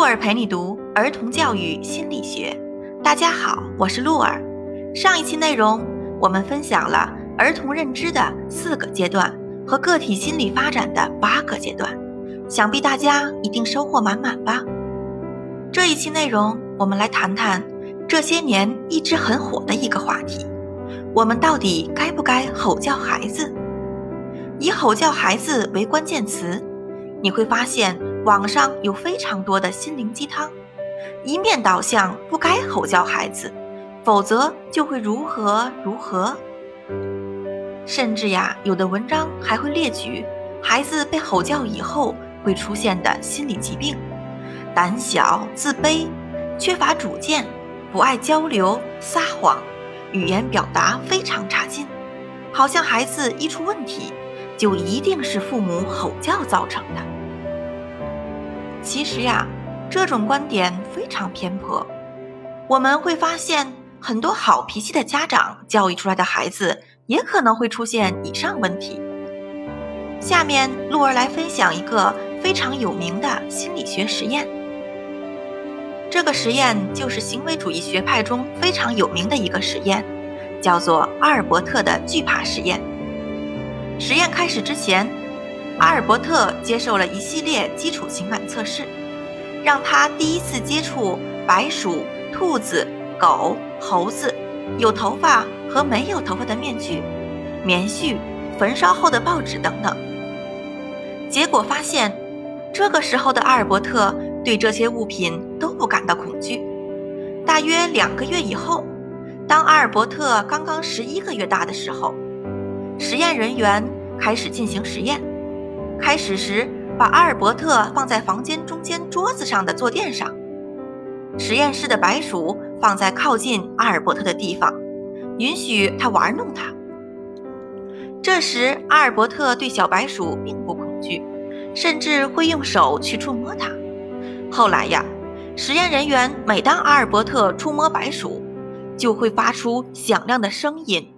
鹿儿陪你读儿童教育心理学。大家好，我是鹿儿。上一期内容我们分享了儿童认知的四个阶段和个体心理发展的八个阶段，想必大家一定收获满满吧。这一期内容我们来谈谈这些年一直很火的一个话题：我们到底该不该吼叫孩子？以吼叫孩子为关键词，你会发现。网上有非常多的心灵鸡汤，一面倒向不该吼叫孩子，否则就会如何如何。甚至呀，有的文章还会列举孩子被吼叫以后会出现的心理疾病：胆小、自卑、缺乏主见、不爱交流、撒谎、语言表达非常差劲，好像孩子一出问题，就一定是父母吼叫造成的。其实呀，这种观点非常偏颇。我们会发现，很多好脾气的家长教育出来的孩子，也可能会出现以上问题。下面，鹿儿来分享一个非常有名的心理学实验。这个实验就是行为主义学派中非常有名的一个实验，叫做阿尔伯特的惧怕实验。实验开始之前。阿尔伯特接受了一系列基础情感测试，让他第一次接触白鼠、兔子、狗、猴子、有头发和没有头发的面具、棉絮、焚烧后的报纸等等。结果发现，这个时候的阿尔伯特对这些物品都不感到恐惧。大约两个月以后，当阿尔伯特刚刚十一个月大的时候，实验人员开始进行实验。开始时，把阿尔伯特放在房间中间桌子上的坐垫上，实验室的白鼠放在靠近阿尔伯特的地方，允许他玩弄它。这时，阿尔伯特对小白鼠并不恐惧，甚至会用手去触摸它。后来呀，实验人员每当阿尔伯特触摸白鼠，就会发出响亮的声音，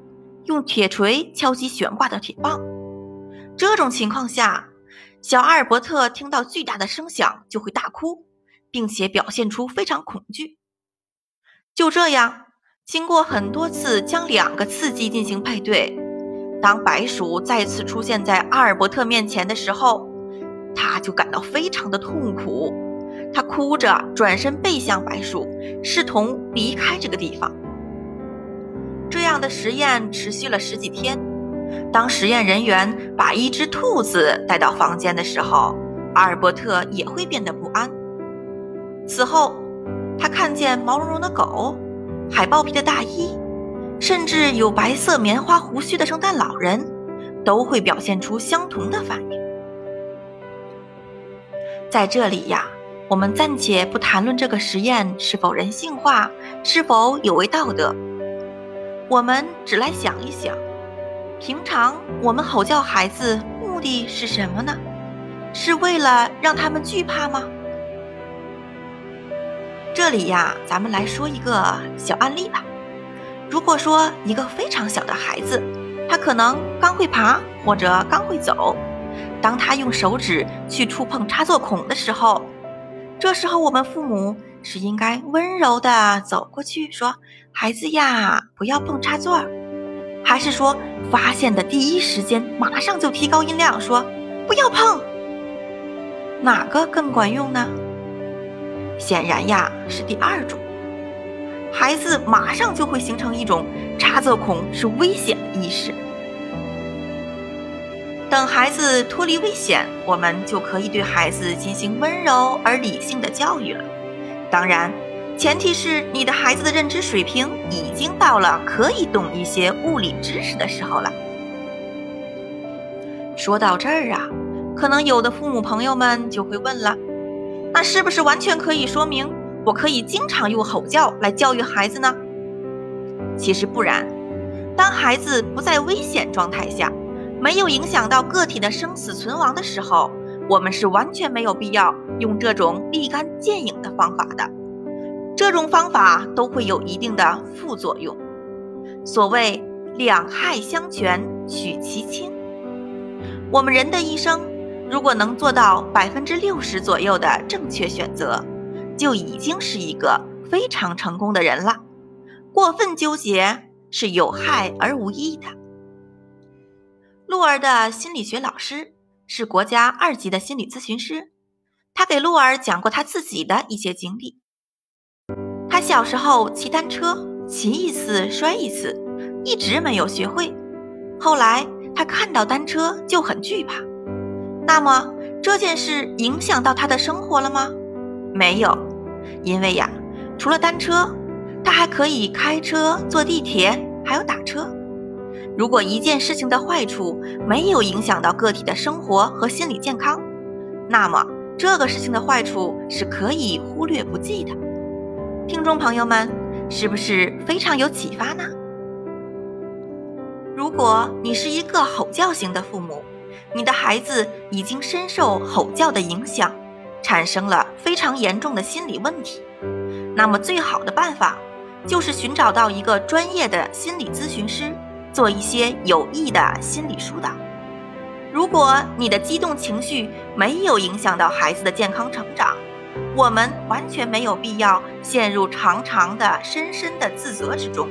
用铁锤敲击悬挂的铁棒。这种情况下，小阿尔伯特听到巨大的声响就会大哭，并且表现出非常恐惧。就这样，经过很多次将两个刺激进行配对，当白鼠再次出现在阿尔伯特面前的时候，他就感到非常的痛苦。他哭着转身背向白鼠，试图离开这个地方。这样的实验持续了十几天。当实验人员把一只兔子带到房间的时候，阿尔伯特也会变得不安。此后，他看见毛茸茸的狗、海豹皮的大衣，甚至有白色棉花胡须的圣诞老人，都会表现出相同的反应。在这里呀，我们暂且不谈论这个实验是否人性化，是否有违道德，我们只来想一想。平常我们吼叫孩子目的是什么呢？是为了让他们惧怕吗？这里呀，咱们来说一个小案例吧。如果说一个非常小的孩子，他可能刚会爬或者刚会走，当他用手指去触碰插座孔的时候，这时候我们父母是应该温柔的走过去说：“孩子呀，不要碰插座。”还是说，发现的第一时间马上就提高音量说“不要碰”，哪个更管用呢？显然呀，是第二种。孩子马上就会形成一种插座孔是危险的意识。等孩子脱离危险，我们就可以对孩子进行温柔而理性的教育了。当然。前提是你的孩子的认知水平已经到了可以懂一些物理知识的时候了。说到这儿啊，可能有的父母朋友们就会问了：那是不是完全可以说明我可以经常用吼叫来教育孩子呢？其实不然，当孩子不在危险状态下，没有影响到个体的生死存亡的时候，我们是完全没有必要用这种立竿见影的方法的。这种方法都会有一定的副作用。所谓两害相权取其轻。我们人的一生，如果能做到百分之六十左右的正确选择，就已经是一个非常成功的人了。过分纠结是有害而无益的。鹿儿的心理学老师是国家二级的心理咨询师，他给鹿儿讲过他自己的一些经历。他小时候骑单车，骑一次摔一次，一直没有学会。后来他看到单车就很惧怕。那么这件事影响到他的生活了吗？没有，因为呀，除了单车，他还可以开车、坐地铁，还有打车。如果一件事情的坏处没有影响到个体的生活和心理健康，那么这个事情的坏处是可以忽略不计的。听众朋友们，是不是非常有启发呢？如果你是一个吼叫型的父母，你的孩子已经深受吼叫的影响，产生了非常严重的心理问题，那么最好的办法就是寻找到一个专业的心理咨询师，做一些有益的心理疏导。如果你的激动情绪没有影响到孩子的健康成长，我们完全没有必要陷入长长的、深深的自责之中。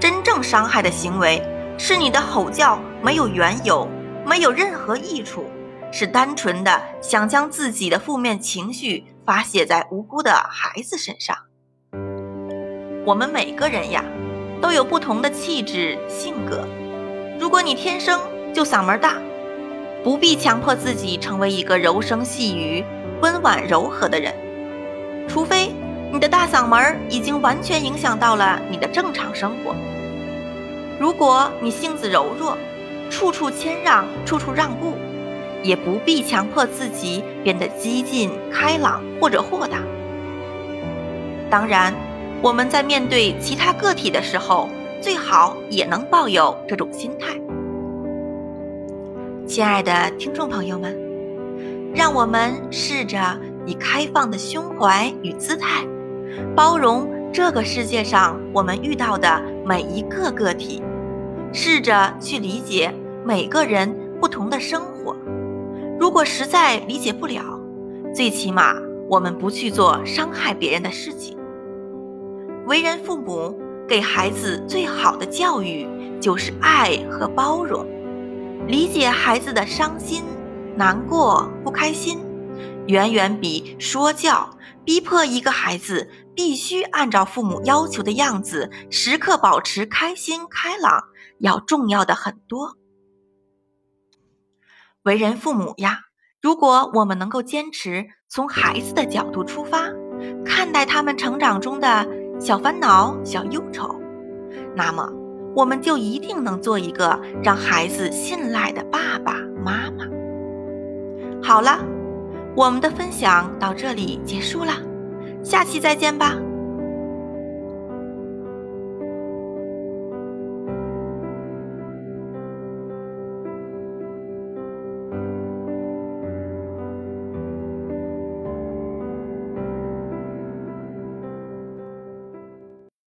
真正伤害的行为是你的吼叫没有缘由，没有任何益处，是单纯的想将自己的负面情绪发泄在无辜的孩子身上。我们每个人呀，都有不同的气质、性格。如果你天生就嗓门大，不必强迫自己成为一个柔声细语。温婉柔和的人，除非你的大嗓门已经完全影响到了你的正常生活。如果你性子柔弱，处处谦让，处处让步，也不必强迫自己变得激进、开朗或者豁达。当然，我们在面对其他个体的时候，最好也能抱有这种心态。亲爱的听众朋友们。让我们试着以开放的胸怀与姿态，包容这个世界上我们遇到的每一个个体，试着去理解每个人不同的生活。如果实在理解不了，最起码我们不去做伤害别人的事情。为人父母，给孩子最好的教育就是爱和包容，理解孩子的伤心。难过、不开心，远远比说教、逼迫一个孩子必须按照父母要求的样子，时刻保持开心开朗要重要的很多。为人父母呀，如果我们能够坚持从孩子的角度出发，看待他们成长中的小烦恼、小忧愁，那么我们就一定能做一个让孩子信赖的爸爸妈妈。好了，我们的分享到这里结束了，下期再见吧。